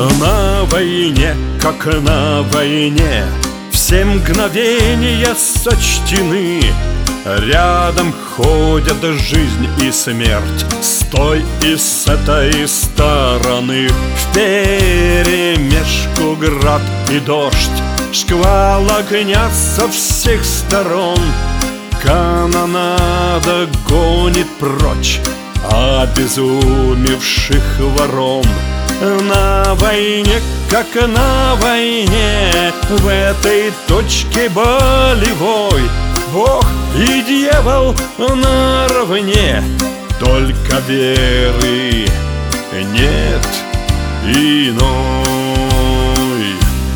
На войне, как на войне. Все мгновения сочтены. Рядом ходят жизнь и смерть. С той и с этой стороны. В перемешку град и дождь. Шквал огня со всех сторон. Канонада гонит прочь Обезумевших ворон. На войне, как на войне. В этой точке болевой Бог и дьявол наравне. Только веры нет иной.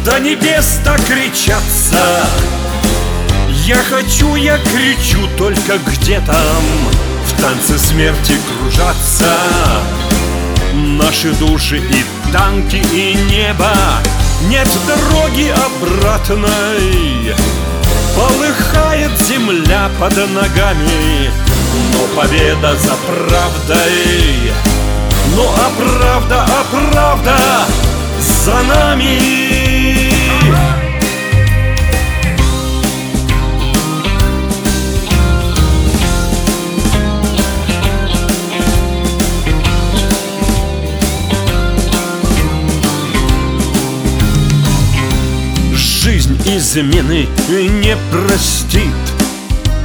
До небес так кричатся Я хочу, я кричу, только где там. В танце смерти кружатся Наши души и танки, и небо. Нет дороги обратной. Полыхает земля под ногами Но победа за правдой. Ну а правда, а правда за нами измены не простит.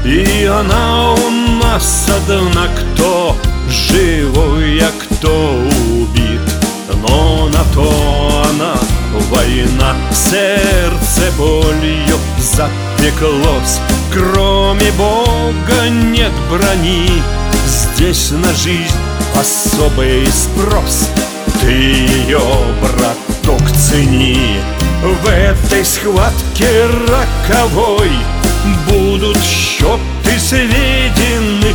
И она у нас одна Кто живой, а кто убит. Но на то она война Сердце болью запеклось. Кроме Бога нет брони Здесь на жизнь особый спрос. Ты ее, браток, цени в этой схватке роковой Будут счеты сведены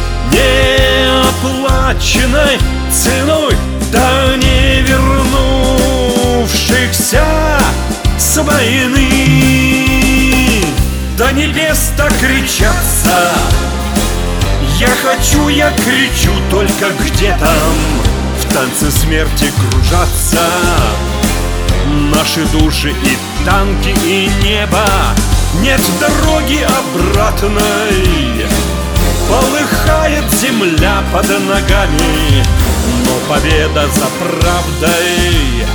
Неоплаченной ценой Да не вернувшихся с войны. До небес так кричатся. Я хочу, я кричу, только где там В танце смерти кружатся Наши души и танки, и небо. Нет дороги обратной. Полыхает земля под ногами Но победа за правдой.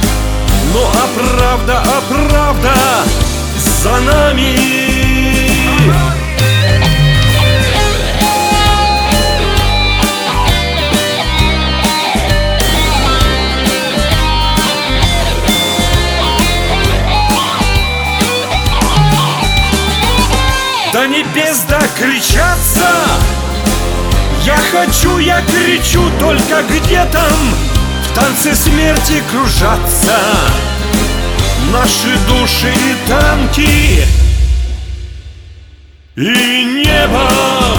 Ну а правда, а правда за нами До небес докричаться Я хочу, я кричу, только где там В танце смерти кружатся Наши души и танки. И И небо